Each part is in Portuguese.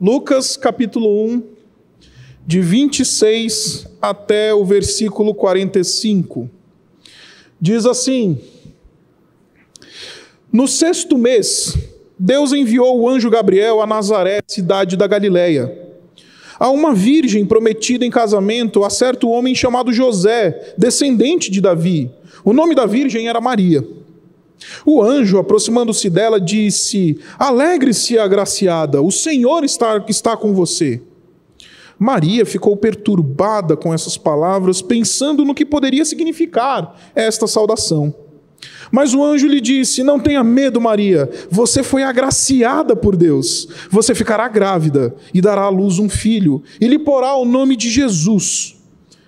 Lucas capítulo 1, de 26 até o versículo 45. Diz assim: No sexto mês, Deus enviou o anjo Gabriel a Nazaré, cidade da Galileia, a uma virgem prometida em casamento a certo homem chamado José, descendente de Davi. O nome da virgem era Maria. O anjo, aproximando-se dela, disse: Alegre-se, agraciada, o Senhor está, está com você. Maria ficou perturbada com essas palavras, pensando no que poderia significar esta saudação. Mas o anjo lhe disse: Não tenha medo, Maria, você foi agraciada por Deus. Você ficará grávida e dará à luz um filho, e lhe porá o nome de Jesus.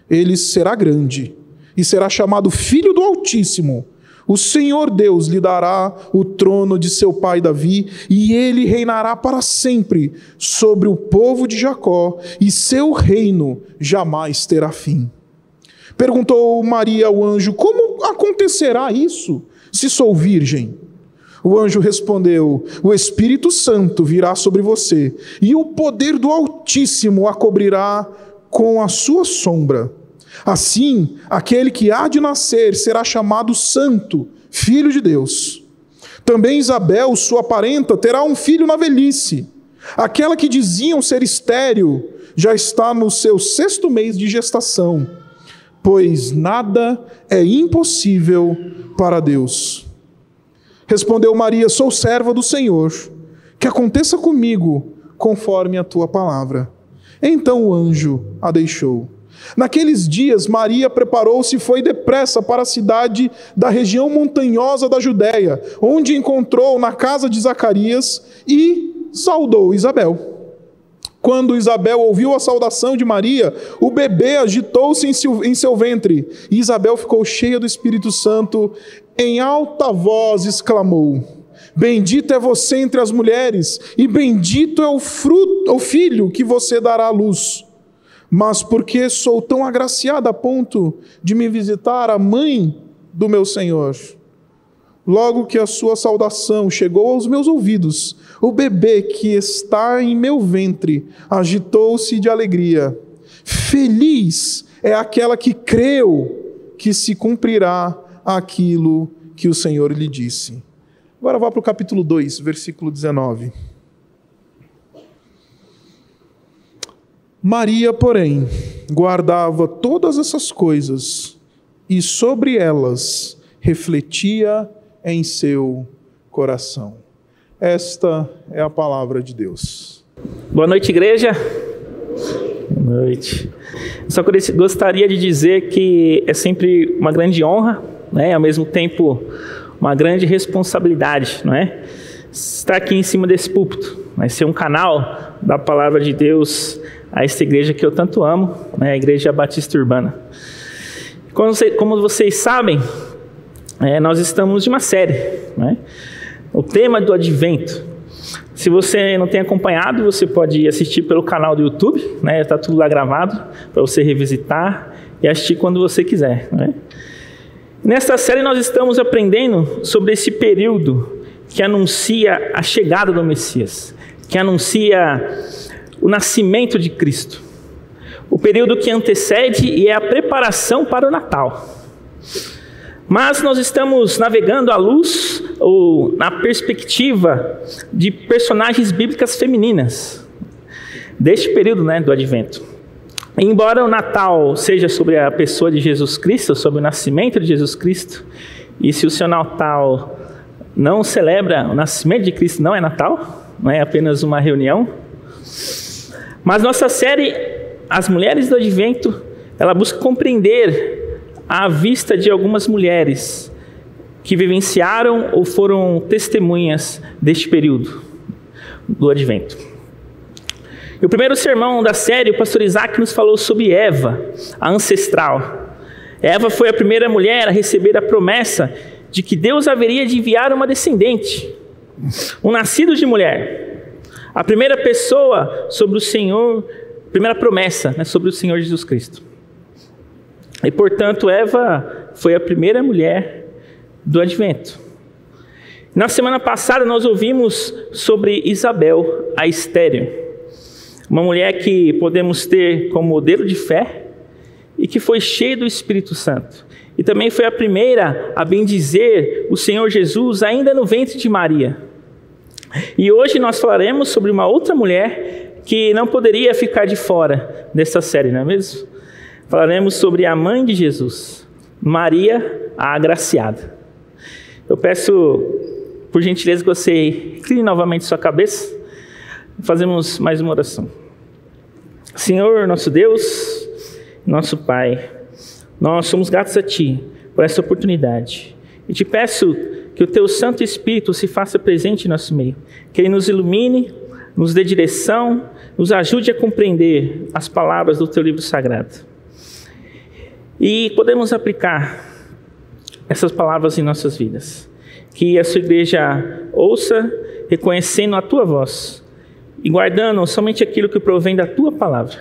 Ele será grande e será chamado Filho do Altíssimo. O Senhor Deus lhe dará o trono de seu pai Davi, e ele reinará para sempre sobre o povo de Jacó, e seu reino jamais terá fim. Perguntou Maria ao anjo: Como acontecerá isso, se sou virgem? O anjo respondeu: O Espírito Santo virá sobre você, e o poder do Altíssimo a cobrirá com a sua sombra. Assim, aquele que há de nascer será chamado Santo, Filho de Deus. Também Isabel, sua parenta, terá um filho na velhice. Aquela que diziam ser estéril já está no seu sexto mês de gestação, pois nada é impossível para Deus. Respondeu Maria: Sou serva do Senhor, que aconteça comigo conforme a tua palavra. Então o anjo a deixou. Naqueles dias, Maria preparou-se e foi depressa para a cidade da região montanhosa da Judéia, onde encontrou na casa de Zacarias e saudou Isabel. Quando Isabel ouviu a saudação de Maria, o bebê agitou-se em seu ventre, e Isabel ficou cheia do Espírito Santo, em alta voz exclamou: Bendita é você entre as mulheres, e bendito é o fruto, o filho que você dará à luz mas porque sou tão agraciada a ponto de me visitar a mãe do meu Senhor. Logo que a sua saudação chegou aos meus ouvidos, o bebê que está em meu ventre agitou-se de alegria. Feliz é aquela que creu que se cumprirá aquilo que o Senhor lhe disse. Agora vá para o capítulo 2, versículo 19. Maria, porém, guardava todas essas coisas e sobre elas refletia em seu coração. Esta é a palavra de Deus. Boa noite, igreja. Boa noite. Só gostaria de dizer que é sempre uma grande honra, né, ao mesmo tempo uma grande responsabilidade, não é? Estar aqui em cima desse púlpito, vai ser um canal da palavra de Deus a esta igreja que eu tanto amo, né, a Igreja Batista Urbana. Como, você, como vocês sabem, é, nós estamos de uma série, né, o tema do Advento. Se você não tem acompanhado, você pode assistir pelo canal do YouTube, né, está tudo lá gravado para você revisitar e assistir quando você quiser. Né. Nesta série nós estamos aprendendo sobre esse período que anuncia a chegada do Messias, que anuncia o nascimento de Cristo, o período que antecede e é a preparação para o Natal. Mas nós estamos navegando à luz ou na perspectiva de personagens bíblicas femininas deste período, né, do Advento. Embora o Natal seja sobre a pessoa de Jesus Cristo, sobre o nascimento de Jesus Cristo, e se o seu Natal não celebra o nascimento de Cristo, não é Natal, não é apenas uma reunião, mas nossa série As Mulheres do Advento, ela busca compreender a vista de algumas mulheres que vivenciaram ou foram testemunhas deste período do Advento. E o primeiro sermão da série, o pastor Isaac nos falou sobre Eva, a ancestral. Eva foi a primeira mulher a receber a promessa de que Deus haveria de enviar uma descendente, um nascido de mulher. A primeira pessoa sobre o Senhor, primeira promessa né, sobre o Senhor Jesus Cristo. E portanto, Eva foi a primeira mulher do advento. Na semana passada nós ouvimos sobre Isabel, a estéreo. Uma mulher que podemos ter como modelo de fé e que foi cheia do Espírito Santo. E também foi a primeira a bendizer o Senhor Jesus ainda no ventre de Maria. E hoje nós falaremos sobre uma outra mulher que não poderia ficar de fora dessa série, não é mesmo? Falaremos sobre a mãe de Jesus, Maria a Agraciada. Eu peço, por gentileza, que você incline novamente sua cabeça. Fazemos mais uma oração. Senhor, nosso Deus, nosso Pai, nós somos gratos a Ti por essa oportunidade. E te peço que o Teu Santo Espírito se faça presente em nosso meio, que Ele nos ilumine, nos dê direção, nos ajude a compreender as palavras do Teu livro sagrado. E podemos aplicar essas palavras em nossas vidas. Que a sua igreja ouça, reconhecendo a tua voz e guardando somente aquilo que provém da tua palavra.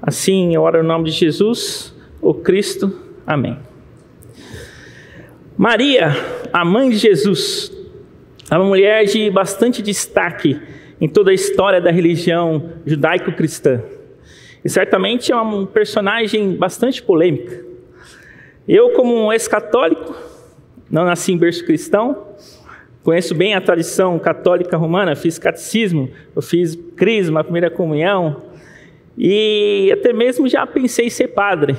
Assim, eu oro no nome de Jesus o Cristo. Amém. Maria, a mãe de Jesus, é uma mulher de bastante destaque em toda a história da religião judaico-cristã. E certamente é um personagem bastante polêmica. Eu, como um ex-católico, não nasci em berço cristão, conheço bem a tradição católica romana, fiz catecismo, eu fiz crisma, primeira comunhão, e até mesmo já pensei em ser padre.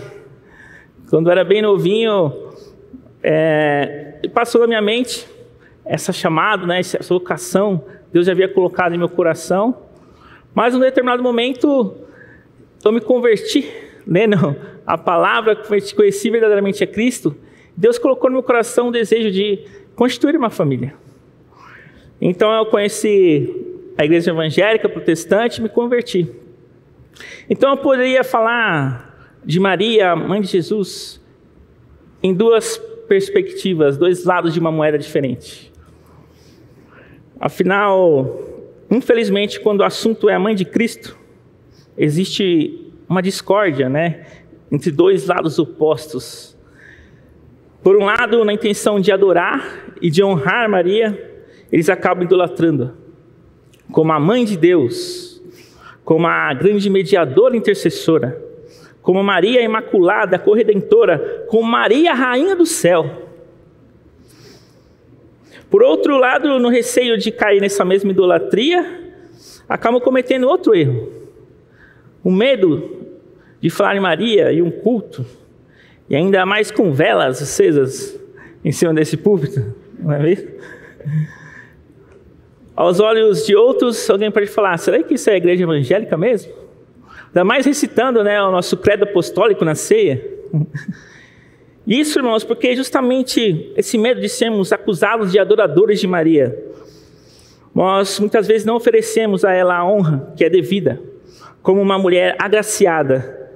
Quando era bem novinho, é, passou na minha mente essa chamada, né, essa vocação, Deus já havia colocado em meu coração. Mas em um determinado momento, eu me converti, lendo a palavra, conheci verdadeiramente a Cristo. Deus colocou no meu coração o desejo de constituir uma família. Então eu conheci a igreja evangélica protestante me converti. Então eu poderia falar de Maria, mãe de Jesus, em duas perspectivas, dois lados de uma moeda diferente. Afinal, infelizmente, quando o assunto é a mãe de Cristo, existe uma discórdia, né, entre dois lados opostos. Por um lado, na intenção de adorar e de honrar Maria, eles acabam idolatrando como a mãe de Deus, como a grande mediadora intercessora como Maria Imaculada, Corredentora, como Maria Rainha do Céu. Por outro lado, no receio de cair nessa mesma idolatria, acabam cometendo outro erro. O medo de falar em Maria e um culto, e ainda mais com velas acesas em cima desse púlpito, não é mesmo? Aos olhos de outros, alguém pode falar: será que isso é igreja evangélica mesmo? Ainda mais recitando né, o nosso credo apostólico na ceia. Isso, irmãos, porque justamente esse medo de sermos acusados de adoradores de Maria, nós muitas vezes não oferecemos a ela a honra que é devida, como uma mulher agraciada,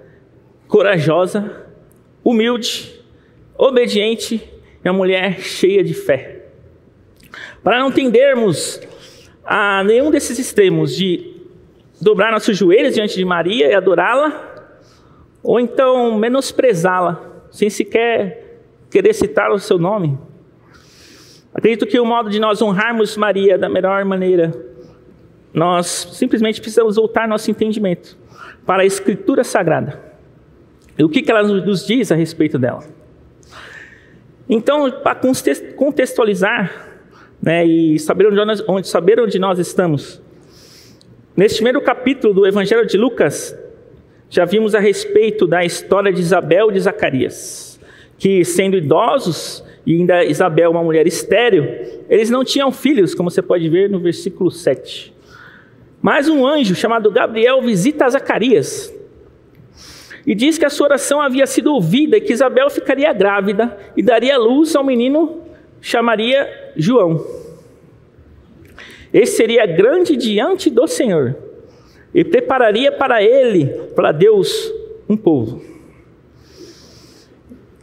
corajosa, humilde, obediente e uma mulher cheia de fé. Para não tendermos a nenhum desses extremos de dobrar nossos joelhos diante de Maria e adorá-la, ou então menosprezá-la, sem sequer querer citar o seu nome. Acredito que o modo de nós honrarmos Maria da melhor maneira, nós simplesmente precisamos voltar nosso entendimento para a Escritura Sagrada. E o que ela nos diz a respeito dela. Então, para contextualizar né, e saber onde, nós, saber onde nós estamos, Neste primeiro capítulo do Evangelho de Lucas, já vimos a respeito da história de Isabel e de Zacarias, que sendo idosos, e ainda Isabel uma mulher estéril, eles não tinham filhos, como você pode ver no versículo 7. Mas um anjo chamado Gabriel visita Zacarias e diz que a sua oração havia sido ouvida e que Isabel ficaria grávida e daria luz ao menino, chamaria João. Esse seria grande diante do Senhor e prepararia para ele, para Deus, um povo.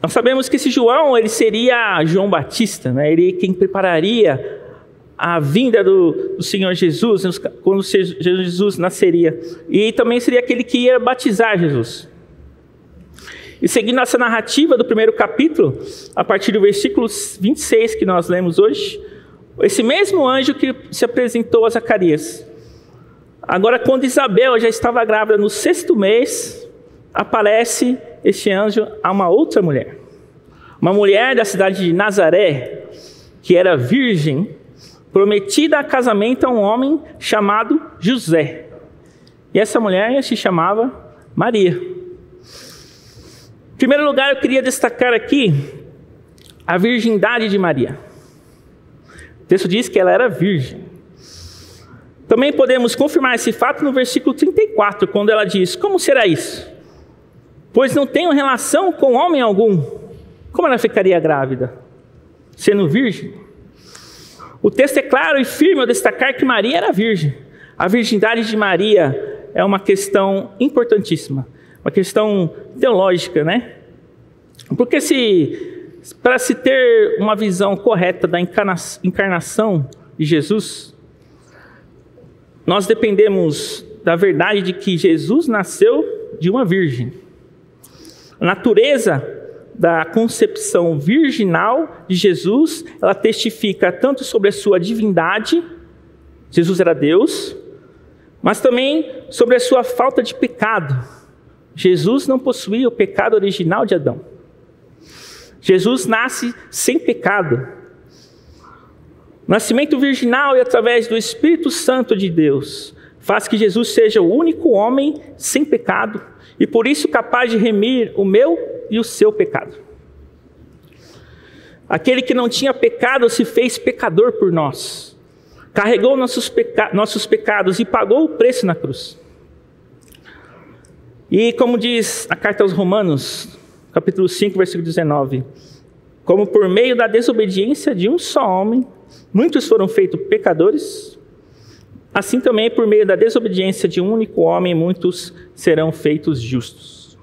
Nós sabemos que esse João, ele seria João Batista, né? ele quem prepararia a vinda do, do Senhor Jesus, quando Jesus nasceria. E também seria aquele que ia batizar Jesus. E seguindo essa narrativa do primeiro capítulo, a partir do versículo 26 que nós lemos hoje, esse mesmo anjo que se apresentou a Zacarias Agora, quando Isabel já estava grávida no sexto mês, aparece este anjo a uma outra mulher. Uma mulher da cidade de Nazaré, que era virgem, prometida a casamento a um homem chamado José. E essa mulher se chamava Maria. Em primeiro lugar, eu queria destacar aqui a virgindade de Maria. Texto diz que ela era virgem. Também podemos confirmar esse fato no versículo 34, quando ela diz: Como será isso? Pois não tenho relação com homem algum. Como ela ficaria grávida? Sendo virgem? O texto é claro e firme ao destacar que Maria era virgem. A virgindade de Maria é uma questão importantíssima, uma questão teológica, né? Porque se para se ter uma visão correta da encarnação de Jesus, nós dependemos da verdade de que Jesus nasceu de uma virgem. A natureza da concepção virginal de Jesus, ela testifica tanto sobre a sua divindade, Jesus era Deus, mas também sobre a sua falta de pecado. Jesus não possuía o pecado original de Adão. Jesus nasce sem pecado. Nascimento virginal e através do Espírito Santo de Deus faz que Jesus seja o único homem sem pecado e por isso capaz de remir o meu e o seu pecado. Aquele que não tinha pecado se fez pecador por nós, carregou nossos, peca nossos pecados e pagou o preço na cruz. E como diz a carta aos Romanos, capítulo 5, versículo 19: Como por meio da desobediência de um só homem, muitos foram feitos pecadores, assim também por meio da desobediência de um único homem, muitos serão feitos justos.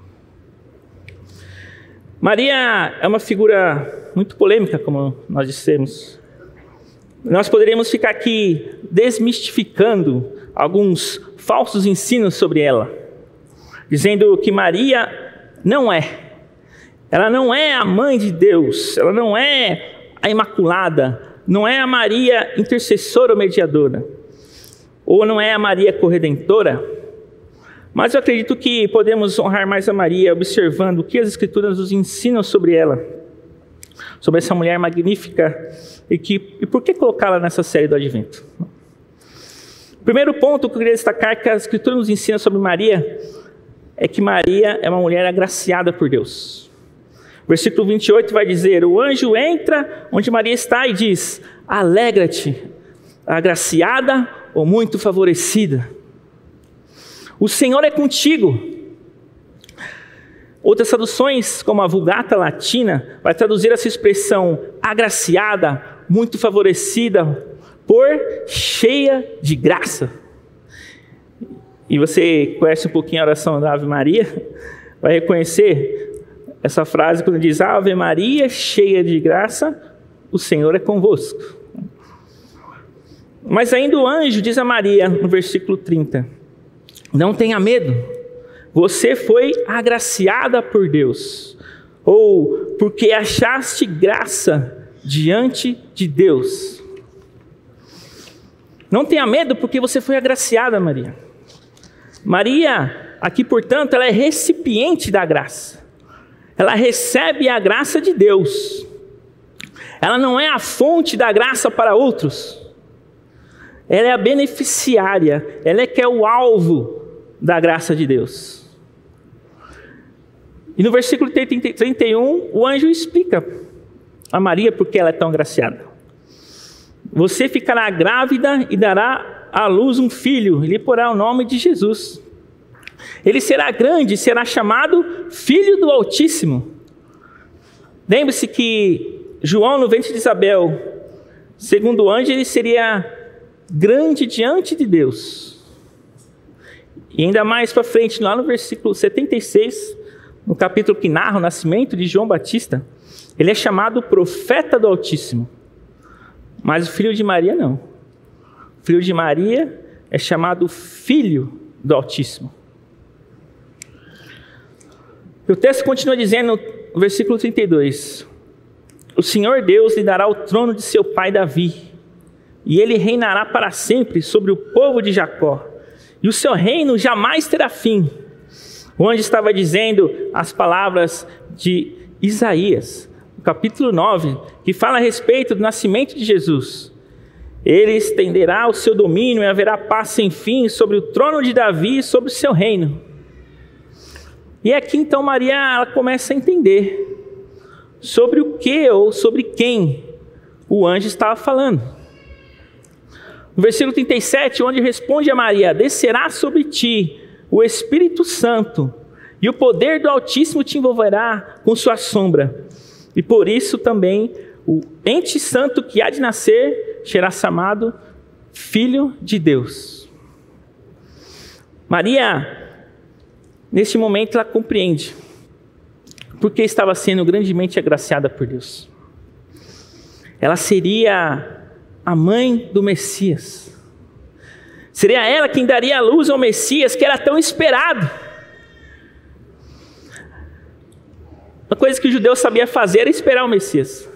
Maria é uma figura muito polêmica, como nós dissemos. Nós poderíamos ficar aqui desmistificando alguns falsos ensinos sobre ela, dizendo que Maria não é. Ela não é a mãe de Deus, ela não é a Imaculada, não é a Maria intercessora ou mediadora, ou não é a Maria corredentora. Mas eu acredito que podemos honrar mais a Maria observando o que as Escrituras nos ensinam sobre ela, sobre essa mulher magnífica e, que, e por que colocá-la nessa série do Advento. primeiro ponto que eu queria destacar que a Escritura nos ensina sobre Maria é que Maria é uma mulher agraciada por Deus. Versículo 28 vai dizer: O anjo entra onde Maria está e diz: Alegra-te, agraciada ou muito favorecida. O Senhor é contigo. Outras traduções, como a Vulgata Latina, vai traduzir essa expressão agraciada, muito favorecida, por cheia de graça. E você conhece um pouquinho a oração da Ave Maria, vai reconhecer essa frase quando diz Ave Maria, cheia de graça, o Senhor é convosco. Mas ainda o anjo diz a Maria, no versículo 30, não tenha medo. Você foi agraciada por Deus, ou porque achaste graça diante de Deus. Não tenha medo, porque você foi agraciada, Maria. Maria, aqui portanto, ela é recipiente da graça. Ela recebe a graça de Deus. Ela não é a fonte da graça para outros. Ela é a beneficiária, ela é que é o alvo da graça de Deus. E no versículo 31, o anjo explica a Maria porque ela é tão graciada. Você ficará grávida e dará à luz um filho, e lhe porá o nome de Jesus. Ele será grande, será chamado Filho do Altíssimo. Lembre-se que João, no ventre de Isabel, segundo o anjo, ele seria grande diante de Deus. E ainda mais para frente, lá no versículo 76, no capítulo que narra o nascimento de João Batista, ele é chamado profeta do Altíssimo. Mas o filho de Maria não. O filho de Maria é chamado filho do Altíssimo. E o texto continua dizendo, no versículo 32, o Senhor Deus lhe dará o trono de seu pai Davi, e ele reinará para sempre sobre o povo de Jacó e o seu reino jamais terá fim. O anjo estava dizendo as palavras de Isaías, no capítulo 9, que fala a respeito do nascimento de Jesus. Ele estenderá o seu domínio e haverá paz sem fim sobre o trono de Davi e sobre o seu reino. E aqui então Maria ela começa a entender sobre o que ou sobre quem o anjo estava falando. No versículo 37, onde responde a Maria: Descerá sobre ti o Espírito Santo, e o poder do Altíssimo te envolverá com sua sombra. E por isso também o ente santo que há de nascer será chamado Filho de Deus. Maria, neste momento, ela compreende porque estava sendo grandemente agraciada por Deus. Ela seria a mãe do Messias. Seria ela quem daria a luz ao Messias que era tão esperado. Uma coisa que o judeu sabia fazer era esperar o Messias.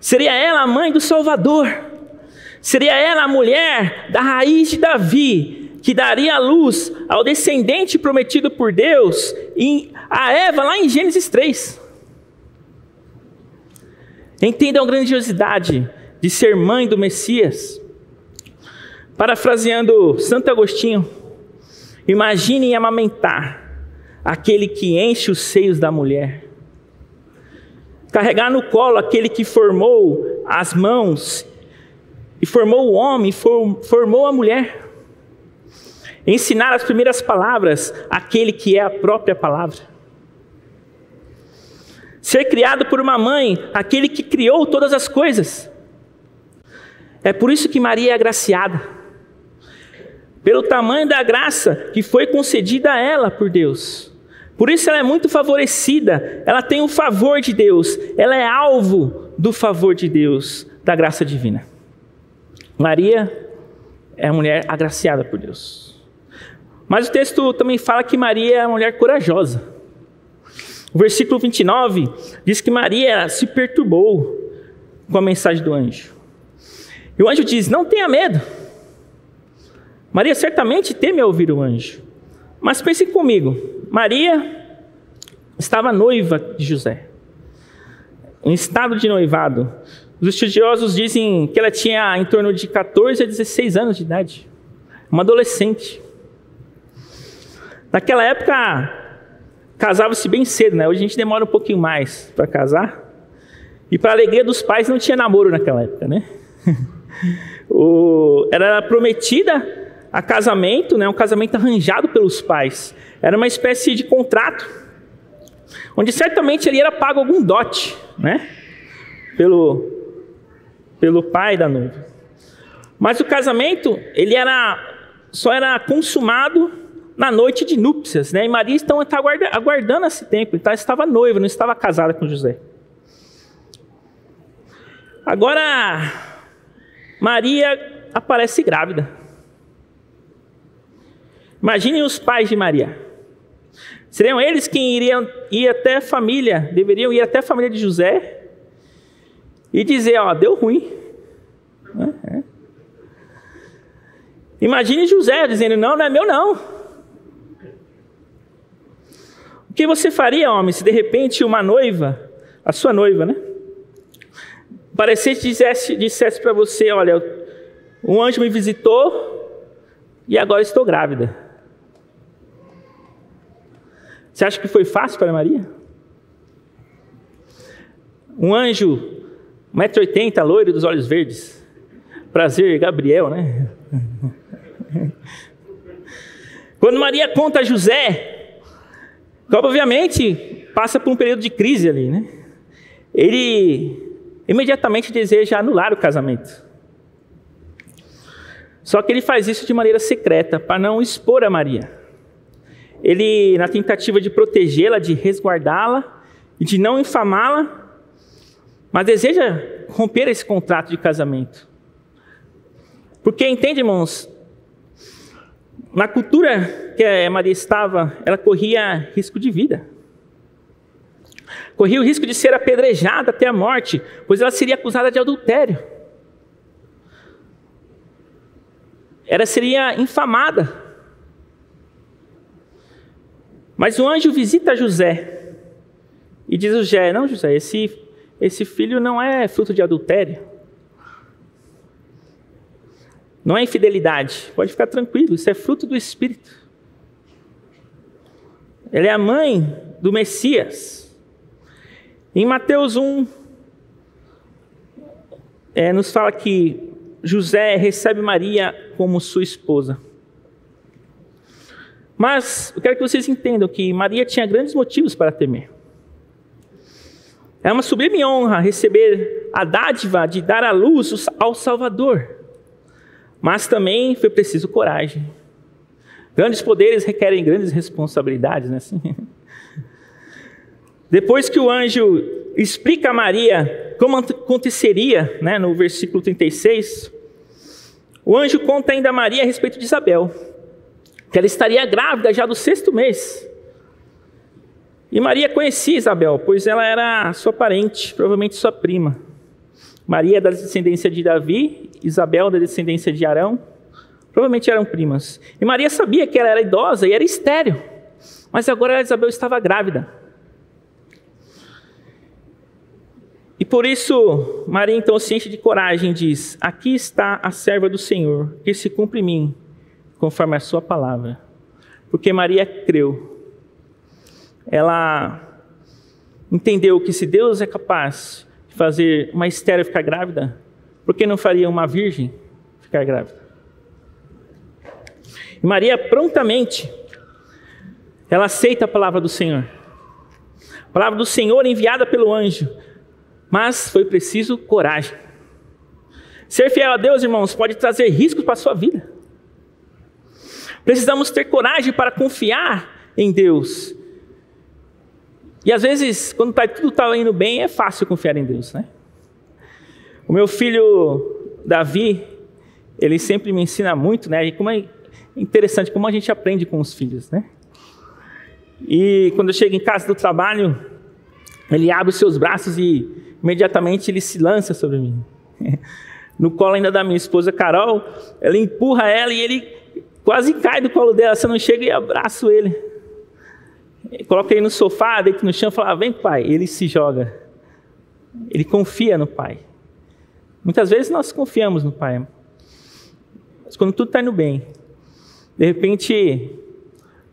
Seria ela a mãe do Salvador. Seria ela a mulher da raiz de Davi, que daria a luz ao descendente prometido por Deus em, a Eva lá em Gênesis 3. Entendam a grandiosidade de ser mãe do Messias. Parafraseando Santo Agostinho, imaginem amamentar aquele que enche os seios da mulher, carregar no colo aquele que formou as mãos e formou o homem, formou a mulher ensinar as primeiras palavras àquele que é a própria palavra. Ser criado por uma mãe, aquele que criou todas as coisas. É por isso que Maria é agraciada. Pelo tamanho da graça que foi concedida a ela por Deus. Por isso ela é muito favorecida, ela tem o favor de Deus, ela é alvo do favor de Deus, da graça divina. Maria é a mulher agraciada por Deus. Mas o texto também fala que Maria é uma mulher corajosa. O versículo 29 diz que Maria se perturbou com a mensagem do anjo. E o anjo diz: Não tenha medo. Maria certamente teme ouvir o anjo. Mas pense comigo: Maria estava noiva de José, em estado de noivado. Os estudiosos dizem que ela tinha em torno de 14 a 16 anos de idade, uma adolescente. Naquela época, casava-se bem cedo, né? Hoje a gente demora um pouquinho mais para casar. E para alegria dos pais, não tinha namoro naquela época, né? o, era prometida a casamento, né? Um casamento arranjado pelos pais. Era uma espécie de contrato, onde certamente ele era pago algum dote, né? Pelo, pelo pai da noiva. Mas o casamento, ele era só era consumado na noite de núpcias, né? E Maria então está aguardando esse tempo, então estava noiva, não estava casada com José. Agora, Maria aparece grávida. Imaginem os pais de Maria. Seriam eles quem iriam ir até a família, deveriam ir até a família de José e dizer: Ó, deu ruim. É. Imagine José dizendo: Não, não é meu, não que você faria, homem, se de repente uma noiva, a sua noiva, né? Parecesse dissesse, dissesse para você: Olha, um anjo me visitou e agora estou grávida. Você acha que foi fácil para Maria? Um anjo, 1,80m, loiro dos olhos verdes. Prazer, Gabriel, né? Quando Maria conta a José obviamente, passa por um período de crise ali, né? Ele imediatamente deseja anular o casamento. Só que ele faz isso de maneira secreta, para não expor a Maria. Ele, na tentativa de protegê-la, de resguardá-la e de não infamá-la, mas deseja romper esse contrato de casamento. Porque, entende, irmãos, na cultura que Maria estava, ela corria risco de vida. Corria o risco de ser apedrejada até a morte, pois ela seria acusada de adultério. ela seria infamada. Mas o anjo visita José e diz José: Não, José, esse, esse filho não é fruto de adultério. Não é infidelidade. Pode ficar tranquilo, isso é fruto do Espírito. Ela é a mãe do Messias. Em Mateus 1, é, nos fala que José recebe Maria como sua esposa. Mas eu quero que vocês entendam que Maria tinha grandes motivos para temer. É uma sublime honra receber a dádiva de dar à luz ao Salvador. Mas também foi preciso coragem. Grandes poderes requerem grandes responsabilidades, né? Assim. Depois que o anjo explica a Maria como aconteceria, né, no versículo 36, o anjo conta ainda a Maria a respeito de Isabel que ela estaria grávida já do sexto mês. E Maria conhecia Isabel, pois ela era sua parente, provavelmente sua prima. Maria da descendência de Davi, Isabel da descendência de Arão, provavelmente eram primas. E Maria sabia que ela era idosa e era estéril, mas agora Isabel estava grávida. E por isso, Maria, então, ciente de coragem, diz: Aqui está a serva do Senhor, que se cumpre em mim conforme a sua palavra. Porque Maria creu. Ela entendeu que se Deus é capaz fazer uma estéreo ficar grávida, por que não faria uma virgem ficar grávida? E Maria prontamente ela aceita a palavra do Senhor. A palavra do Senhor enviada pelo anjo. Mas foi preciso coragem. Ser fiel a Deus, irmãos, pode trazer riscos para a sua vida. Precisamos ter coragem para confiar em Deus. E às vezes, quando tá, tudo está indo bem, é fácil confiar em Deus, né? O meu filho Davi, ele sempre me ensina muito, né? E como é interessante como a gente aprende com os filhos, né? E quando eu chego em casa do trabalho, ele abre os seus braços e imediatamente ele se lança sobre mim. No colo ainda da minha esposa Carol, ela empurra ela e ele Quase cai do colo dela, você não chega e abraço ele. Coloca ele no sofá, deita no chão fala: Vem, pai. Ele se joga. Ele confia no pai. Muitas vezes nós confiamos no pai. Mas quando tudo está indo bem, de repente,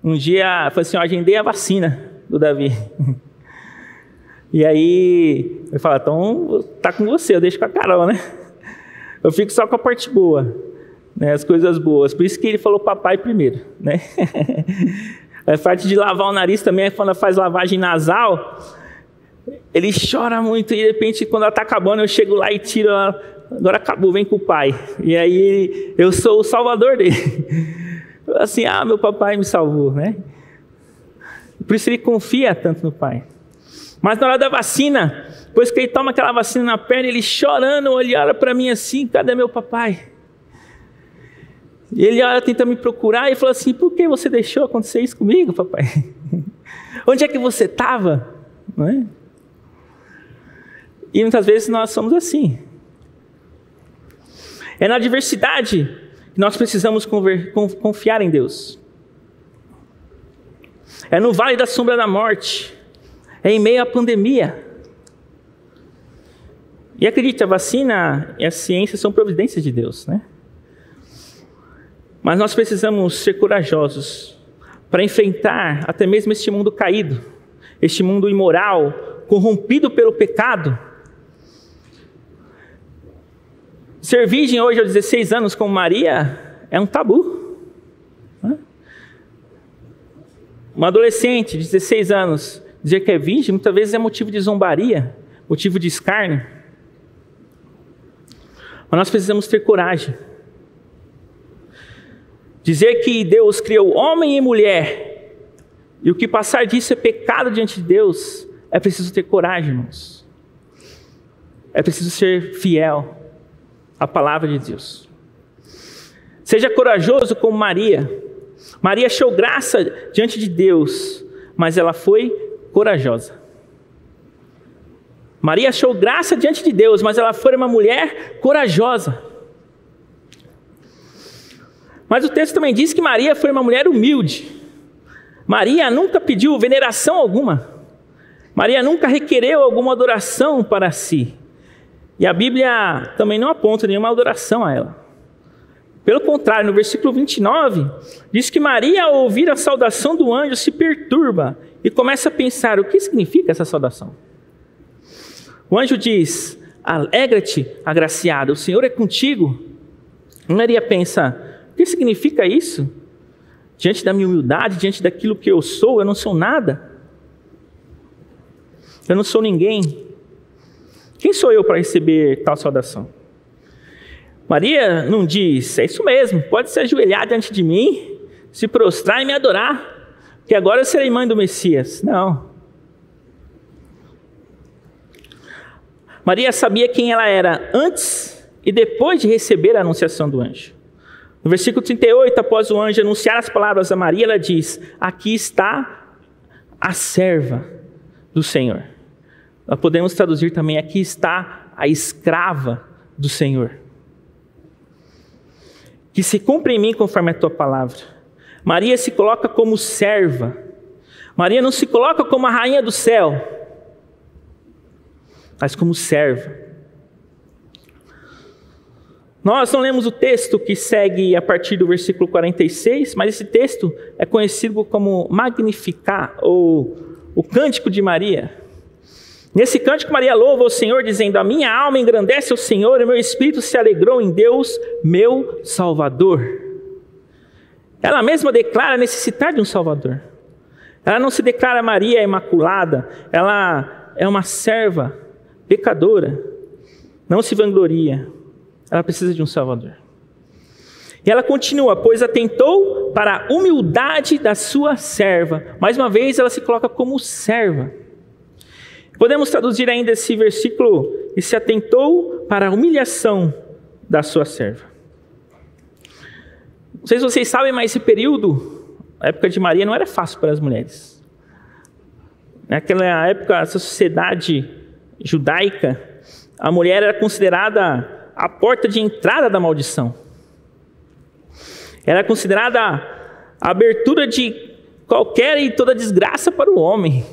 um dia, foi assim: eu agendei a vacina do Davi. E aí, eu falo: então, tá com você, eu deixo com a Carol, né? Eu fico só com a parte boa né, as coisas boas. Por isso que ele falou papai primeiro, né? a parte de lavar o nariz também, quando faz lavagem nasal, ele chora muito e de repente, quando ela está acabando, eu chego lá e tiro ela, agora acabou, vem com o pai. E aí eu sou o salvador dele. Assim, ah, meu papai me salvou, né? Por isso ele confia tanto no pai. Mas na hora da vacina, depois que ele toma aquela vacina na perna, ele chorando, olhando para mim assim, cadê meu papai? E ele olha, tenta me procurar e fala assim: por que você deixou acontecer isso comigo, papai? Onde é que você estava? Não é? E muitas vezes nós somos assim. É na adversidade que nós precisamos confiar em Deus. É no vale da sombra da morte. É em meio à pandemia. E acredite, a vacina e a ciência são providências de Deus, né? Mas nós precisamos ser corajosos para enfrentar até mesmo este mundo caído, este mundo imoral, corrompido pelo pecado. Ser virgem hoje aos 16 anos como Maria é um tabu. Né? Uma adolescente de 16 anos dizer que é virgem muitas vezes é motivo de zombaria, motivo de escárnio. Mas nós precisamos ter coragem Dizer que Deus criou homem e mulher, e o que passar disso é pecado diante de Deus, é preciso ter coragem, irmãos. É preciso ser fiel à palavra de Deus. Seja corajoso como Maria. Maria achou graça diante de Deus, mas ela foi corajosa. Maria achou graça diante de Deus, mas ela foi uma mulher corajosa. Mas o texto também diz que Maria foi uma mulher humilde. Maria nunca pediu veneração alguma. Maria nunca requereu alguma adoração para si. E a Bíblia também não aponta nenhuma adoração a ela. Pelo contrário, no versículo 29, diz que Maria, ao ouvir a saudação do anjo, se perturba e começa a pensar: o que significa essa saudação? O anjo diz: Alegra-te, agraciada, o Senhor é contigo. Maria pensa: o que significa isso? Diante da minha humildade, diante daquilo que eu sou, eu não sou nada. Eu não sou ninguém. Quem sou eu para receber tal saudação? Maria não diz, é isso mesmo, pode se ajoelhar diante de mim, se prostrar e me adorar, que agora eu serei mãe do Messias. Não. Maria sabia quem ela era antes e depois de receber a anunciação do anjo. No versículo 38, após o anjo anunciar as palavras a Maria, ela diz: Aqui está a serva do Senhor. Nós podemos traduzir também: Aqui está a escrava do Senhor que se cumpra em mim conforme a tua palavra. Maria se coloca como serva. Maria não se coloca como a rainha do céu, mas como serva. Nós não lemos o texto que segue a partir do versículo 46, mas esse texto é conhecido como Magnificar, ou o Cântico de Maria. Nesse cântico, Maria louva o Senhor, dizendo: A minha alma engrandece o Senhor, e meu espírito se alegrou em Deus, meu Salvador. Ela mesma declara necessitar de um Salvador. Ela não se declara Maria imaculada, ela é uma serva pecadora, não se vangloria, ela precisa de um Salvador. E ela continua, pois atentou para a humildade da sua serva. Mais uma vez, ela se coloca como serva. Podemos traduzir ainda esse versículo: e se atentou para a humilhação da sua serva. Não sei se vocês sabem, mas esse período, a época de Maria, não era fácil para as mulheres. Naquela época, essa sociedade judaica, a mulher era considerada a porta de entrada da maldição. Era considerada a abertura de qualquer e toda desgraça para o homem.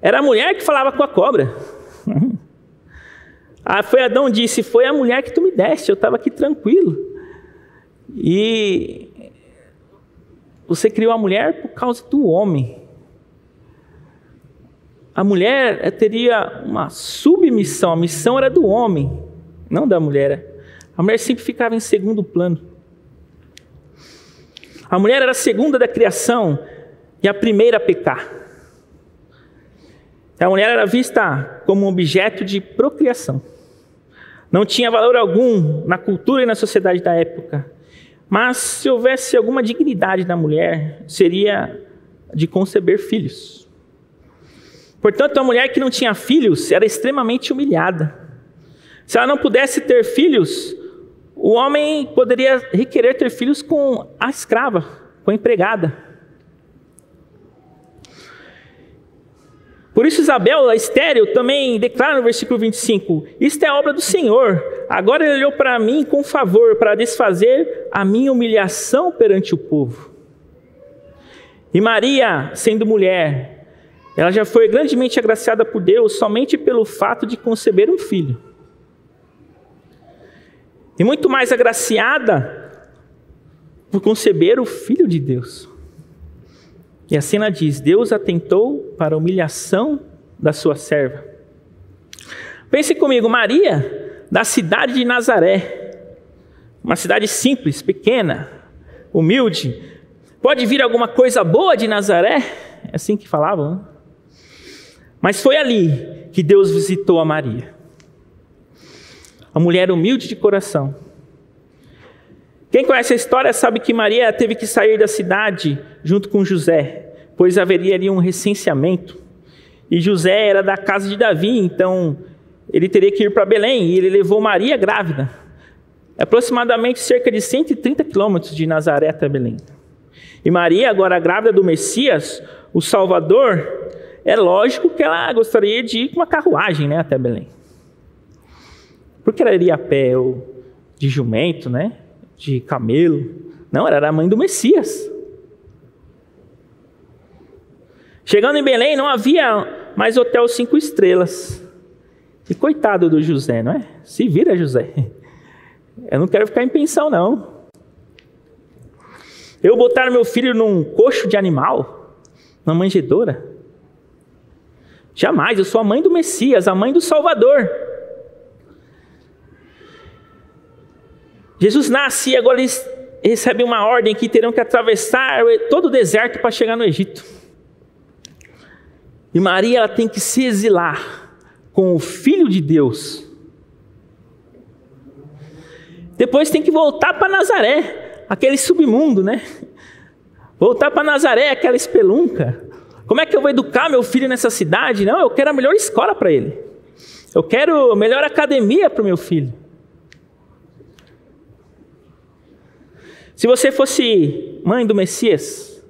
Era a mulher que falava com a cobra. Ah, foi Adão disse: Foi a mulher que tu me deste, eu estava aqui tranquilo. E você criou a mulher por causa do homem. A mulher teria uma submissão, a missão era do homem, não da mulher. A mulher sempre ficava em segundo plano. A mulher era a segunda da criação e a primeira a pecar. A mulher era vista como um objeto de procriação. Não tinha valor algum na cultura e na sociedade da época. Mas se houvesse alguma dignidade na mulher, seria de conceber filhos. Portanto, a mulher que não tinha filhos era extremamente humilhada. Se ela não pudesse ter filhos, o homem poderia requerer ter filhos com a escrava, com a empregada. Por isso, Isabel, a estéreo, também declara no versículo 25: Isto é obra do Senhor. Agora ele olhou para mim com favor, para desfazer a minha humilhação perante o povo. E Maria, sendo mulher, ela já foi grandemente agraciada por Deus somente pelo fato de conceber um filho. E muito mais agraciada por conceber o Filho de Deus. E a cena diz: Deus atentou para a humilhação da sua serva. Pense comigo, Maria, da cidade de Nazaré, uma cidade simples, pequena, humilde. Pode vir alguma coisa boa de Nazaré? É assim que falavam. Né? Mas foi ali que Deus visitou a Maria. A mulher humilde de coração. Quem conhece a história sabe que Maria teve que sair da cidade junto com José, pois haveria ali um recenseamento. E José era da casa de Davi, então ele teria que ir para Belém, e ele levou Maria grávida. Aproximadamente cerca de 130 quilômetros de Nazaré até Belém. E Maria, agora grávida do Messias, o Salvador, é lógico que ela gostaria de ir com uma carruagem né, até Belém. Porque ela iria a pé ou de jumento, né? de camelo. Não, ela era a mãe do Messias. Chegando em Belém, não havia mais hotel cinco estrelas. E coitado do José, não é? Se vira, José. Eu não quero ficar em pensão, não. Eu botar meu filho num coxo de animal, na manjedoura. Jamais, eu sou a mãe do Messias, a mãe do Salvador. Jesus nasce e agora eles recebem uma ordem que terão que atravessar todo o deserto para chegar no Egito. E Maria ela tem que se exilar com o Filho de Deus. Depois tem que voltar para Nazaré, aquele submundo, né? Voltar para Nazaré, aquela espelunca. Como é que eu vou educar meu filho nessa cidade? Não, eu quero a melhor escola para ele. Eu quero a melhor academia para o meu filho. Se você fosse mãe do Messias,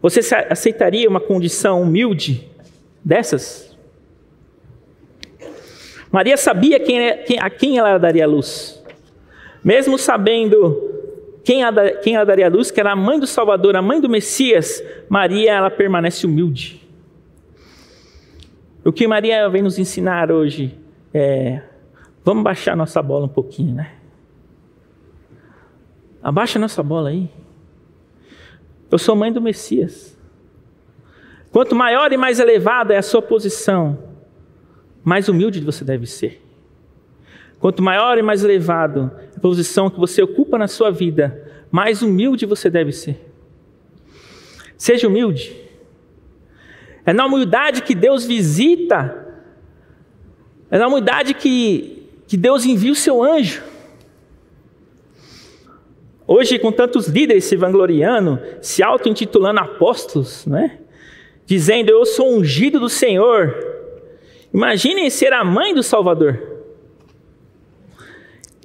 você aceitaria uma condição humilde dessas? Maria sabia quem, é, a quem ela daria luz. Mesmo sabendo quem a, quem a daria luz, que era a mãe do Salvador, a mãe do Messias, Maria ela permanece humilde. O que Maria vem nos ensinar hoje é: vamos baixar nossa bola um pouquinho, né? Abaixa nossa bola aí. Eu sou mãe do Messias. Quanto maior e mais elevada é a sua posição, mais humilde você deve ser. Quanto maior e mais elevado posição que você ocupa na sua vida, mais humilde você deve ser. Seja humilde. É na humildade que Deus visita, é na humildade que, que Deus envia o seu anjo. Hoje, com tantos líderes se vangloriando, se auto-intitulando apóstolos, né? dizendo: Eu sou ungido do Senhor. Imaginem ser a mãe do Salvador.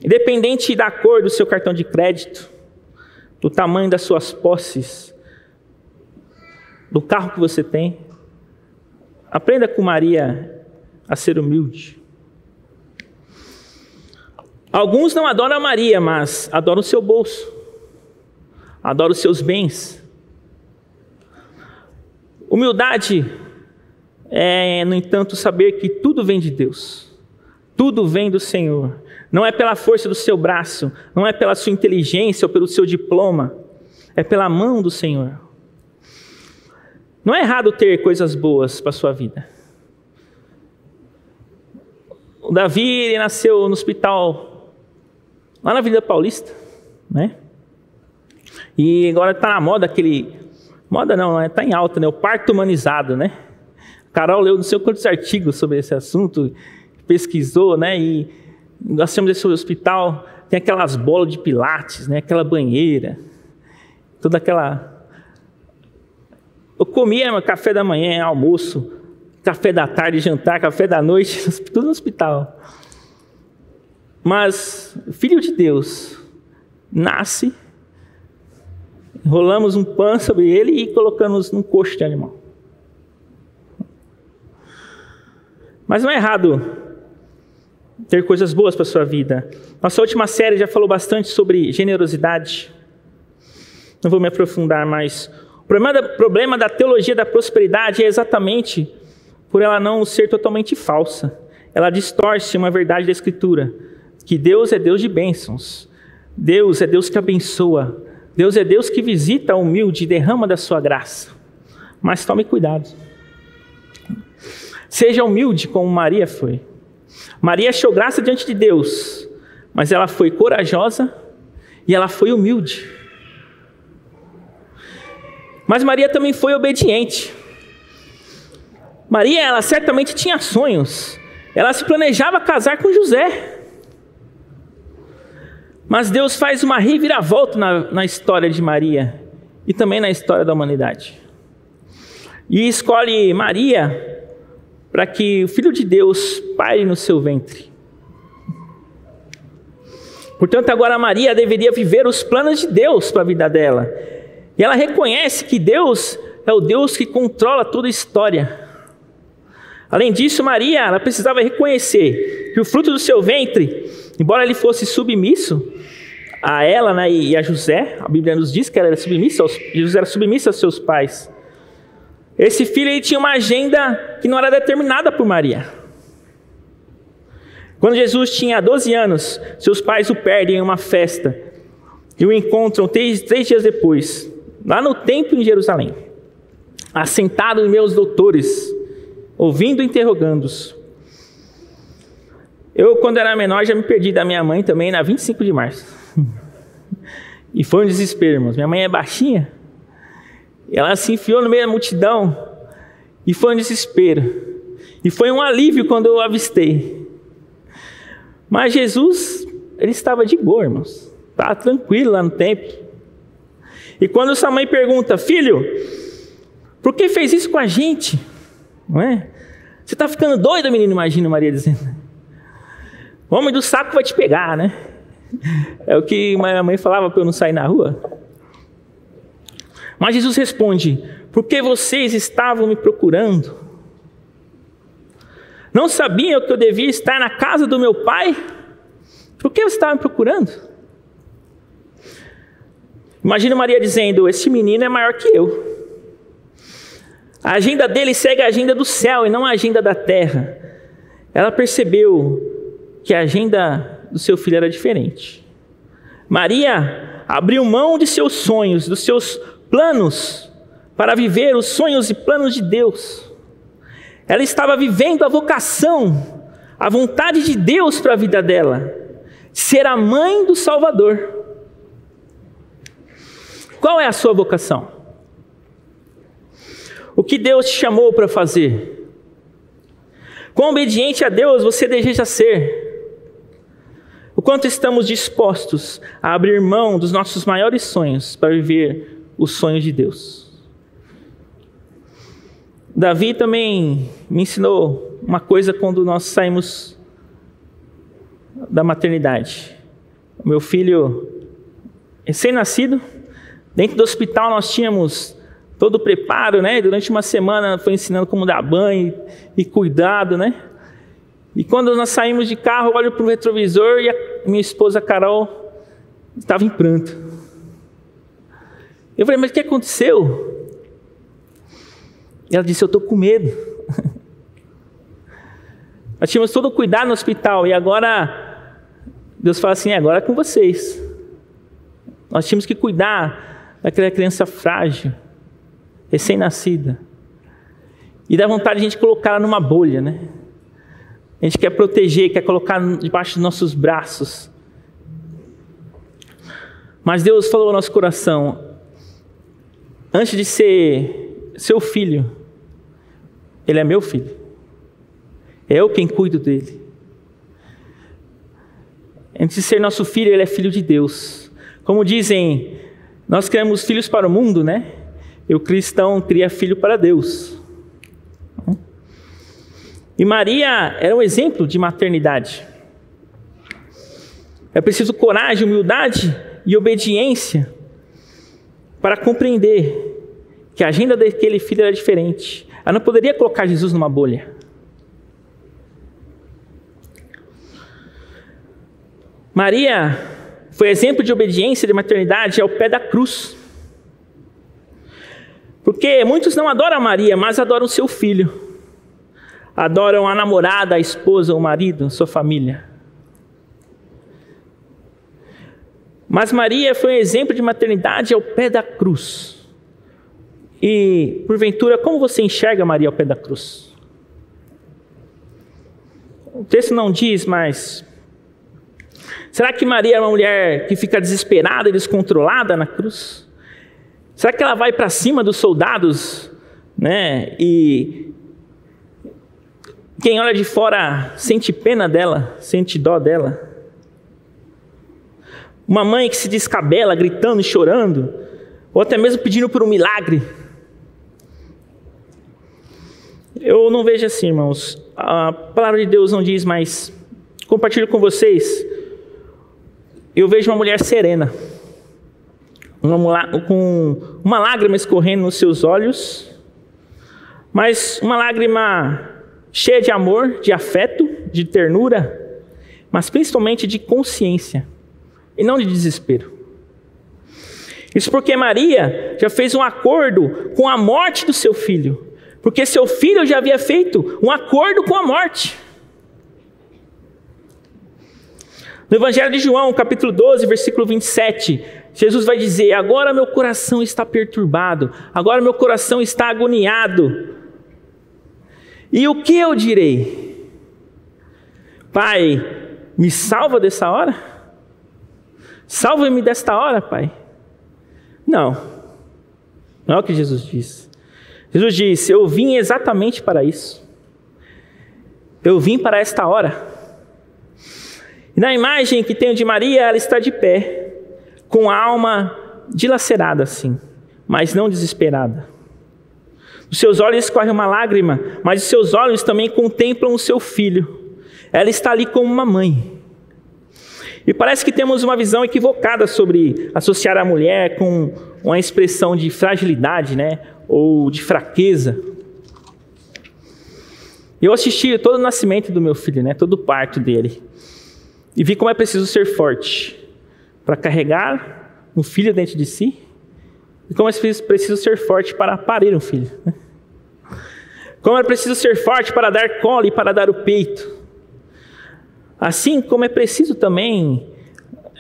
Independente da cor do seu cartão de crédito, do tamanho das suas posses, do carro que você tem, aprenda com Maria a ser humilde. Alguns não adoram a Maria, mas adoram o seu bolso adora os seus bens. Humildade é, no entanto, saber que tudo vem de Deus, tudo vem do Senhor. Não é pela força do seu braço, não é pela sua inteligência ou pelo seu diploma, é pela mão do Senhor. Não é errado ter coisas boas para sua vida. O Davi nasceu no hospital lá na Avenida Paulista, né? E agora está na moda aquele. Moda não, está né? em alta, né? O parto humanizado, né? Carol leu não sei quantos artigos sobre esse assunto, pesquisou, né? E nós temos esse hospital, tem aquelas bolas de pilates, né? Aquela banheira, toda aquela. Eu comia café da manhã, almoço, café da tarde, jantar, café da noite, tudo no hospital. Mas, filho de Deus, nasce enrolamos um pano sobre ele e colocamos num coxo de animal. Mas não é errado ter coisas boas para sua vida. Nossa última série já falou bastante sobre generosidade. Não vou me aprofundar mais. O problema da, problema da teologia da prosperidade é exatamente por ela não ser totalmente falsa. Ela distorce uma verdade da Escritura, que Deus é Deus de bênçãos. Deus é Deus que abençoa. Deus é Deus que visita o humilde e derrama da sua graça. Mas tome cuidado. Seja humilde como Maria foi. Maria achou graça diante de Deus, mas ela foi corajosa e ela foi humilde. Mas Maria também foi obediente. Maria, ela certamente tinha sonhos. Ela se planejava casar com José. Mas Deus faz uma reviravolta na, na história de Maria e também na história da humanidade. E escolhe Maria para que o Filho de Deus pare no seu ventre. Portanto, agora Maria deveria viver os planos de Deus para a vida dela. E ela reconhece que Deus é o Deus que controla toda a história. Além disso, Maria ela precisava reconhecer que o fruto do seu ventre, embora ele fosse submisso, a ela né, e a José. A Bíblia nos diz que ela era submissa aos, José era submissa aos seus pais. Esse filho ele tinha uma agenda que não era determinada por Maria. Quando Jesus tinha 12 anos, seus pais o perdem em uma festa e o encontram três, três dias depois, lá no templo em Jerusalém, assentado em meus doutores, ouvindo e interrogando-os. Eu, quando era menor, já me perdi da minha mãe também na 25 de março. E foi um desespero, irmãos. Minha mãe é baixinha. Ela se enfiou no meio da multidão. E foi um desespero. E foi um alívio quando eu avistei. Mas Jesus, ele estava de boa, irmãos. Estava tranquilo lá no templo. E quando sua mãe pergunta, filho, por que fez isso com a gente? Não é? Você está ficando doido, menino, imagina Maria dizendo. O homem do saco vai te pegar, né? É o que minha mãe falava para eu não sair na rua. Mas Jesus responde: Porque vocês estavam me procurando? Não sabiam que eu devia estar na casa do meu pai? Por que você estava me procurando? Imagina Maria dizendo: Esse menino é maior que eu. A agenda dele segue a agenda do céu e não a agenda da terra. Ela percebeu que a agenda do seu filho era diferente. Maria abriu mão de seus sonhos, dos seus planos, para viver os sonhos e planos de Deus. Ela estava vivendo a vocação, a vontade de Deus para a vida dela, ser a mãe do Salvador. Qual é a sua vocação? O que Deus te chamou para fazer? Quão obediente a Deus você deseja ser? O quanto estamos dispostos a abrir mão dos nossos maiores sonhos para viver os sonhos de Deus? Davi também me ensinou uma coisa quando nós saímos da maternidade. Meu filho recém-nascido, dentro do hospital nós tínhamos todo o preparo, né? Durante uma semana foi ensinando como dar banho e cuidado, né? E quando nós saímos de carro, olho para o retrovisor e a minha esposa Carol estava em pranto. Eu falei, mas o que aconteceu? E ela disse, eu estou com medo. Nós tínhamos todo o cuidado no hospital e agora Deus fala assim, agora é com vocês. Nós tínhamos que cuidar daquela criança frágil, recém-nascida. E dá vontade de a gente colocá-la numa bolha, né? A gente quer proteger, quer colocar debaixo dos nossos braços. Mas Deus falou ao nosso coração: antes de ser seu filho, ele é meu filho. É eu quem cuido dele. Antes de ser nosso filho, ele é filho de Deus. Como dizem, nós criamos filhos para o mundo, né? E o cristão cria filho para Deus. E Maria era um exemplo de maternidade. É preciso coragem, humildade e obediência para compreender que a agenda daquele filho era diferente. Ela não poderia colocar Jesus numa bolha. Maria foi exemplo de obediência e de maternidade ao pé da cruz. Porque muitos não adoram Maria, mas adoram seu filho adoram a namorada, a esposa, o marido, sua família. Mas Maria foi um exemplo de maternidade ao pé da cruz. E, porventura, como você enxerga Maria ao pé da cruz? O texto não diz, mas. Será que Maria é uma mulher que fica desesperada e descontrolada na cruz? Será que ela vai para cima dos soldados, né? E quem olha de fora sente pena dela, sente dó dela. Uma mãe que se descabela, gritando e chorando, ou até mesmo pedindo por um milagre. Eu não vejo assim, irmãos. A palavra de Deus não diz, mas compartilho com vocês. Eu vejo uma mulher serena, uma, com uma lágrima escorrendo nos seus olhos, mas uma lágrima cheia de amor, de afeto, de ternura, mas principalmente de consciência e não de desespero. Isso porque Maria já fez um acordo com a morte do seu filho, porque seu filho já havia feito um acordo com a morte. No Evangelho de João, capítulo 12, versículo 27, Jesus vai dizer: Agora meu coração está perturbado, agora meu coração está agoniado. E o que eu direi? Pai, me salva dessa hora? Salva-me desta hora, Pai. Não, não é o que Jesus disse. Jesus disse: Eu vim exatamente para isso. Eu vim para esta hora. E na imagem que tenho de Maria, ela está de pé, com a alma dilacerada assim, mas não desesperada. Dos seus olhos escorre uma lágrima, mas os seus olhos também contemplam o seu filho. Ela está ali como uma mãe. E parece que temos uma visão equivocada sobre associar a mulher com uma expressão de fragilidade, né? Ou de fraqueza. Eu assisti todo o nascimento do meu filho, né? Todo o parto dele. E vi como é preciso ser forte para carregar um filho dentro de si. E como é preciso ser forte para parir um filho. Né? Como é preciso ser forte para dar colo e para dar o peito. Assim como é preciso também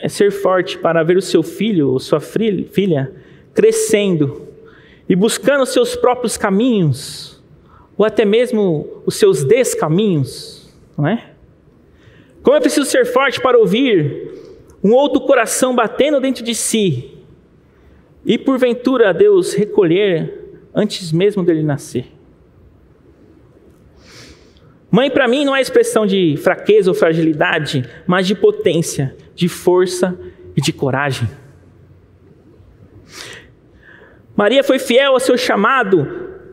é ser forte para ver o seu filho ou sua filha crescendo e buscando seus próprios caminhos, ou até mesmo os seus descaminhos, não é? Como é preciso ser forte para ouvir um outro coração batendo dentro de si e porventura Deus recolher antes mesmo dele nascer. Mãe para mim não é expressão de fraqueza ou fragilidade, mas de potência, de força e de coragem. Maria foi fiel ao seu chamado,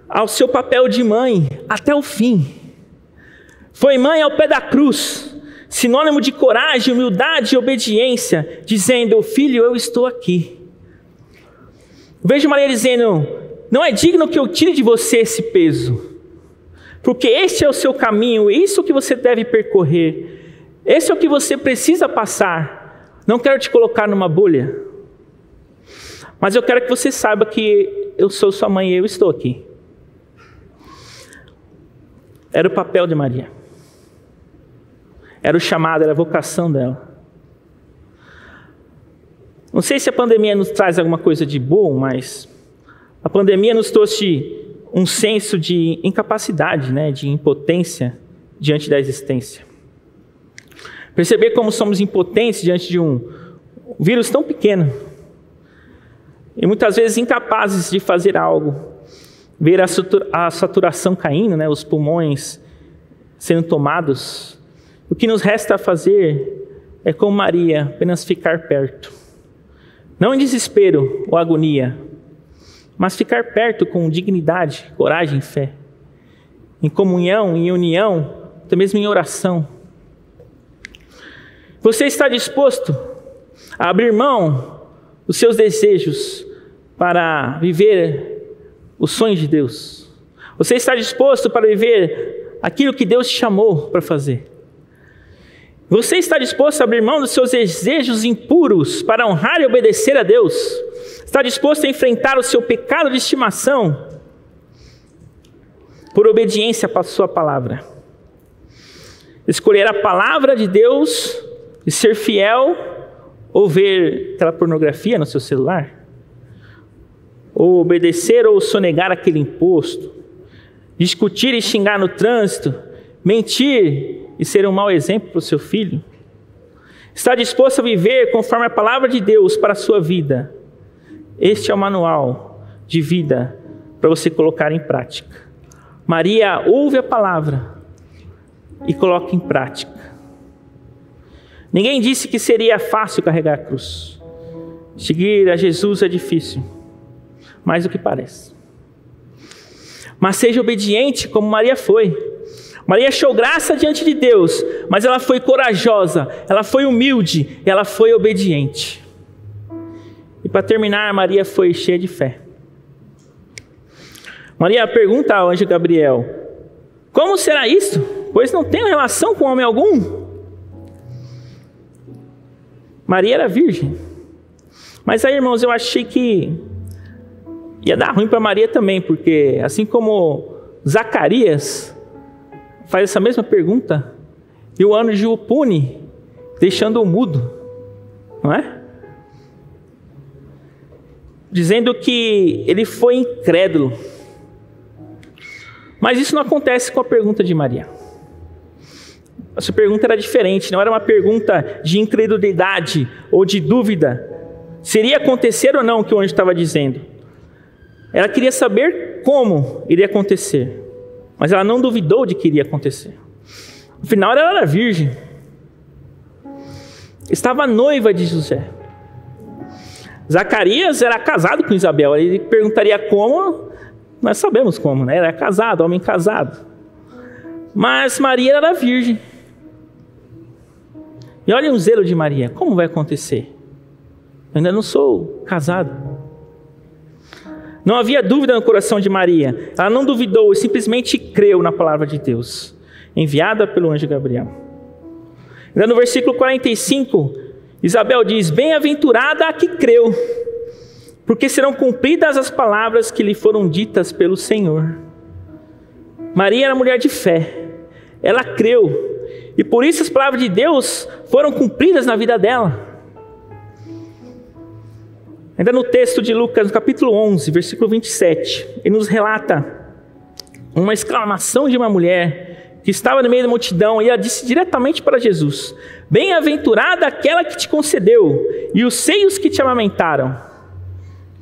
ao seu papel de mãe, até o fim. Foi mãe ao pé da cruz, sinônimo de coragem, humildade e obediência, dizendo: Filho, eu estou aqui. Vejo Maria dizendo: Não é digno que eu tire de você esse peso, porque este é o seu caminho, isso que você deve percorrer, esse é o que você precisa passar. Não quero te colocar numa bolha, mas eu quero que você saiba que eu sou sua mãe e eu estou aqui. Era o papel de Maria. Era o chamado, era a vocação dela. Não sei se a pandemia nos traz alguma coisa de bom, mas a pandemia nos trouxe um senso de incapacidade, né, de impotência diante da existência. Perceber como somos impotentes diante de um vírus tão pequeno e muitas vezes incapazes de fazer algo. Ver a saturação caindo, né, os pulmões sendo tomados o que nos resta fazer é, como Maria, apenas ficar perto. Não em desespero ou agonia, mas ficar perto com dignidade, coragem e fé. Em comunhão, em união, até mesmo em oração. Você está disposto a abrir mão dos seus desejos para viver os sonhos de Deus? Você está disposto para viver aquilo que Deus te chamou para fazer? Você está disposto a abrir mão dos seus desejos impuros para honrar e obedecer a Deus? Está disposto a enfrentar o seu pecado de estimação por obediência a sua palavra? Escolher a palavra de Deus e ser fiel ou ver aquela pornografia no seu celular? Ou obedecer ou sonegar aquele imposto? Discutir e xingar no trânsito? Mentir e ser um mau exemplo para o seu filho? Está disposto a viver conforme a palavra de Deus para a sua vida? Este é o manual de vida para você colocar em prática. Maria ouve a palavra e coloca em prática. Ninguém disse que seria fácil carregar a cruz. Seguir a Jesus é difícil, mais do que parece. Mas seja obediente como Maria foi. Maria achou graça diante de Deus, mas ela foi corajosa, ela foi humilde, ela foi obediente. E para terminar, Maria foi cheia de fé. Maria pergunta ao anjo Gabriel: Como será isso? Pois não tenho relação com homem algum. Maria era virgem. Mas aí, irmãos, eu achei que ia dar ruim para Maria também, porque assim como Zacarias faz essa mesma pergunta, e o anjo o pune, deixando-o mudo, não é? Dizendo que ele foi incrédulo. Mas isso não acontece com a pergunta de Maria. Essa pergunta era diferente, não era uma pergunta de incredulidade ou de dúvida. Seria acontecer ou não o que o anjo estava dizendo? Ela queria saber como iria acontecer, mas ela não duvidou de que iria acontecer. Afinal, ela era virgem. Estava noiva de José. Zacarias era casado com Isabel. Ele perguntaria como, nós sabemos como, né? Era casado, homem casado. Mas Maria era virgem. E olhem o zelo de Maria. Como vai acontecer? Eu ainda não sou casado. Não havia dúvida no coração de Maria. Ela não duvidou e simplesmente creu na palavra de Deus, enviada pelo anjo Gabriel. Ainda no versículo 45, Isabel diz: Bem-aventurada a que creu, porque serão cumpridas as palavras que lhe foram ditas pelo Senhor. Maria era mulher de fé, ela creu e por isso as palavras de Deus foram cumpridas na vida dela. Ainda no texto de Lucas, no capítulo 11, versículo 27, ele nos relata uma exclamação de uma mulher que estava no meio da multidão e ela disse diretamente para Jesus: Bem-aventurada aquela que te concedeu e os seios que te amamentaram.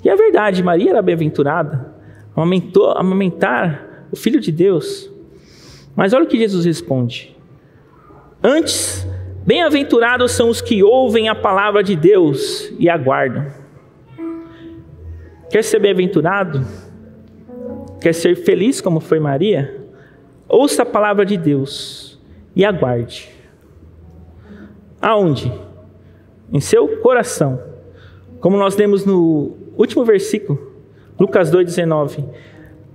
E é verdade, Maria era bem-aventurada, amamentar o Filho de Deus. Mas olha o que Jesus responde: Antes, bem-aventurados são os que ouvem a palavra de Deus e aguardam. Quer ser bem-aventurado? Quer ser feliz como foi Maria? Ouça a palavra de Deus e aguarde. Aonde? Em seu coração. Como nós lemos no último versículo, Lucas 2,19.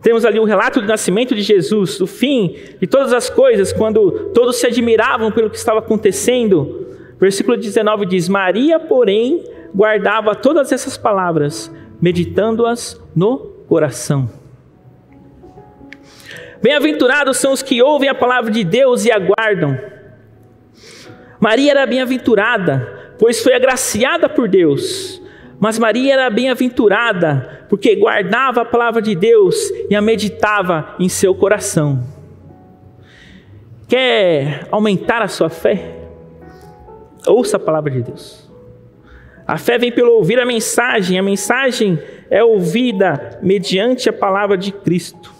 Temos ali o relato do nascimento de Jesus, o fim de todas as coisas, quando todos se admiravam pelo que estava acontecendo. Versículo 19 diz: Maria, porém, guardava todas essas palavras, meditando-as no coração. Bem-aventurados são os que ouvem a palavra de Deus e aguardam. Maria era bem-aventurada, pois foi agraciada por Deus. Mas Maria era bem-aventurada, porque guardava a palavra de Deus e a meditava em seu coração. Quer aumentar a sua fé? Ouça a palavra de Deus. A fé vem pelo ouvir a mensagem, a mensagem é ouvida mediante a palavra de Cristo.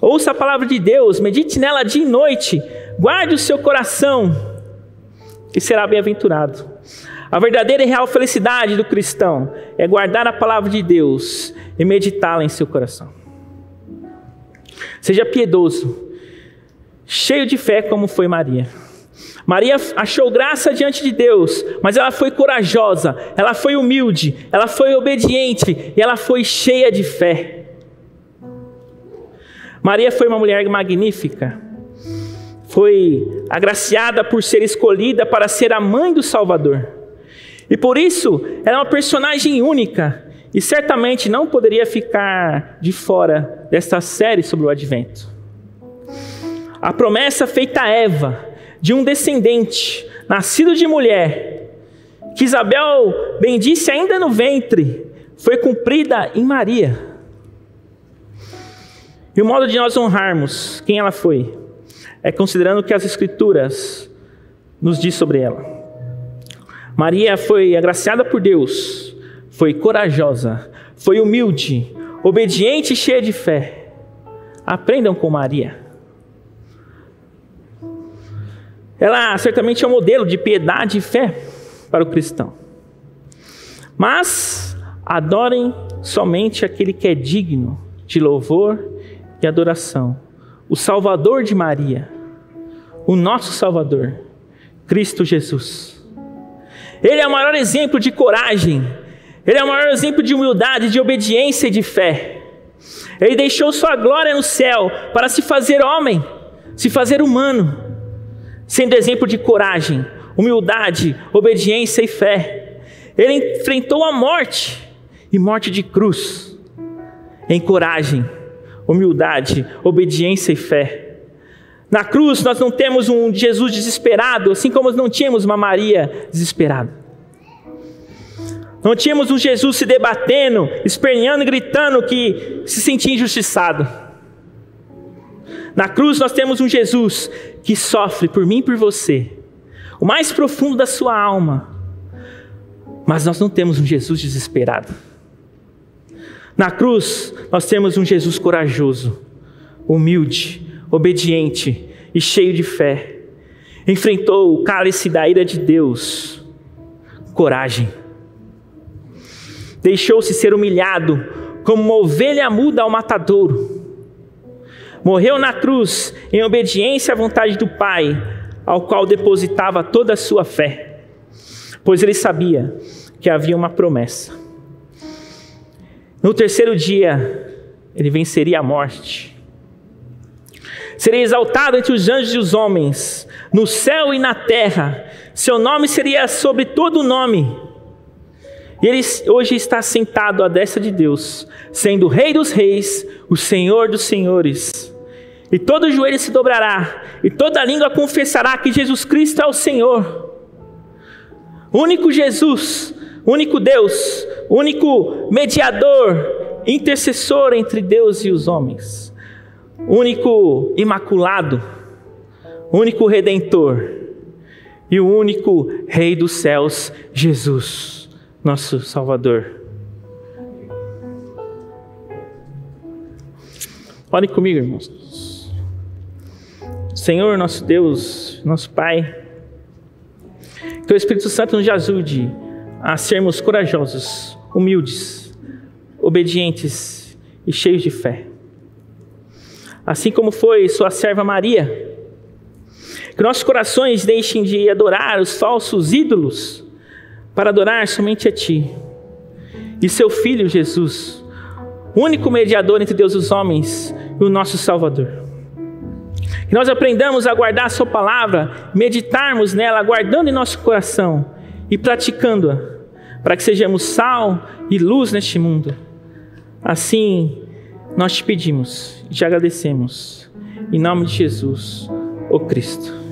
Ouça a palavra de Deus, medite nela dia e noite, guarde o seu coração e será bem-aventurado. A verdadeira e real felicidade do cristão é guardar a palavra de Deus e meditá-la em seu coração. Seja piedoso, cheio de fé, como foi Maria. Maria achou graça diante de Deus, mas ela foi corajosa, ela foi humilde, ela foi obediente e ela foi cheia de fé. Maria foi uma mulher magnífica, foi agraciada por ser escolhida para ser a mãe do Salvador. E por isso, ela é uma personagem única e certamente não poderia ficar de fora desta série sobre o advento. A promessa feita a Eva de um descendente nascido de mulher, que Isabel bendisse ainda no ventre, foi cumprida em Maria. E o modo de nós honrarmos quem ela foi é considerando o que as Escrituras nos diz sobre ela. Maria foi agraciada por Deus, foi corajosa, foi humilde, obediente e cheia de fé. Aprendam com Maria. Ela certamente é um modelo de piedade e fé para o cristão. Mas adorem somente aquele que é digno de louvor e adoração. O Salvador de Maria, o nosso Salvador, Cristo Jesus. Ele é o maior exemplo de coragem. Ele é o maior exemplo de humildade, de obediência e de fé. Ele deixou sua glória no céu para se fazer homem, se fazer humano, sendo exemplo de coragem, humildade, obediência e fé. Ele enfrentou a morte e morte de cruz em coragem, humildade, obediência e fé. Na cruz nós não temos um Jesus desesperado, assim como não tínhamos uma Maria desesperada. Não tínhamos um Jesus se debatendo, esperneando e gritando que se sentia injustiçado. Na cruz nós temos um Jesus que sofre por mim e por você, o mais profundo da sua alma. Mas nós não temos um Jesus desesperado. Na cruz nós temos um Jesus corajoso, humilde, obediente e cheio de fé. Enfrentou o cálice da ira de Deus. Coragem. Deixou-se ser humilhado como uma ovelha muda ao matadouro. Morreu na cruz em obediência à vontade do Pai, ao qual depositava toda a sua fé, pois ele sabia que havia uma promessa. No terceiro dia, ele venceria a morte seria exaltado entre os anjos e os homens, no céu e na terra. Seu nome seria sobre todo nome. E ele hoje está sentado à destra de Deus, sendo o Rei dos Reis, o Senhor dos Senhores. E todo joelho se dobrará, e toda língua confessará que Jesus Cristo é o Senhor. Único Jesus, único Deus, único mediador, intercessor entre Deus e os homens único imaculado, único redentor e o único Rei dos céus, Jesus, nosso Salvador. Ore comigo, irmãos. Senhor, nosso Deus, nosso Pai, que o Espírito Santo nos ajude a sermos corajosos, humildes, obedientes e cheios de fé assim como foi sua serva Maria. Que nossos corações deixem de adorar os falsos ídolos para adorar somente a Ti e seu Filho Jesus, único mediador entre Deus e os homens e o nosso Salvador. Que nós aprendamos a guardar a Sua palavra, meditarmos nela, guardando em nosso coração e praticando-a, para que sejamos sal e luz neste mundo. Assim, nós te pedimos e te agradecemos. Em nome de Jesus, o Cristo.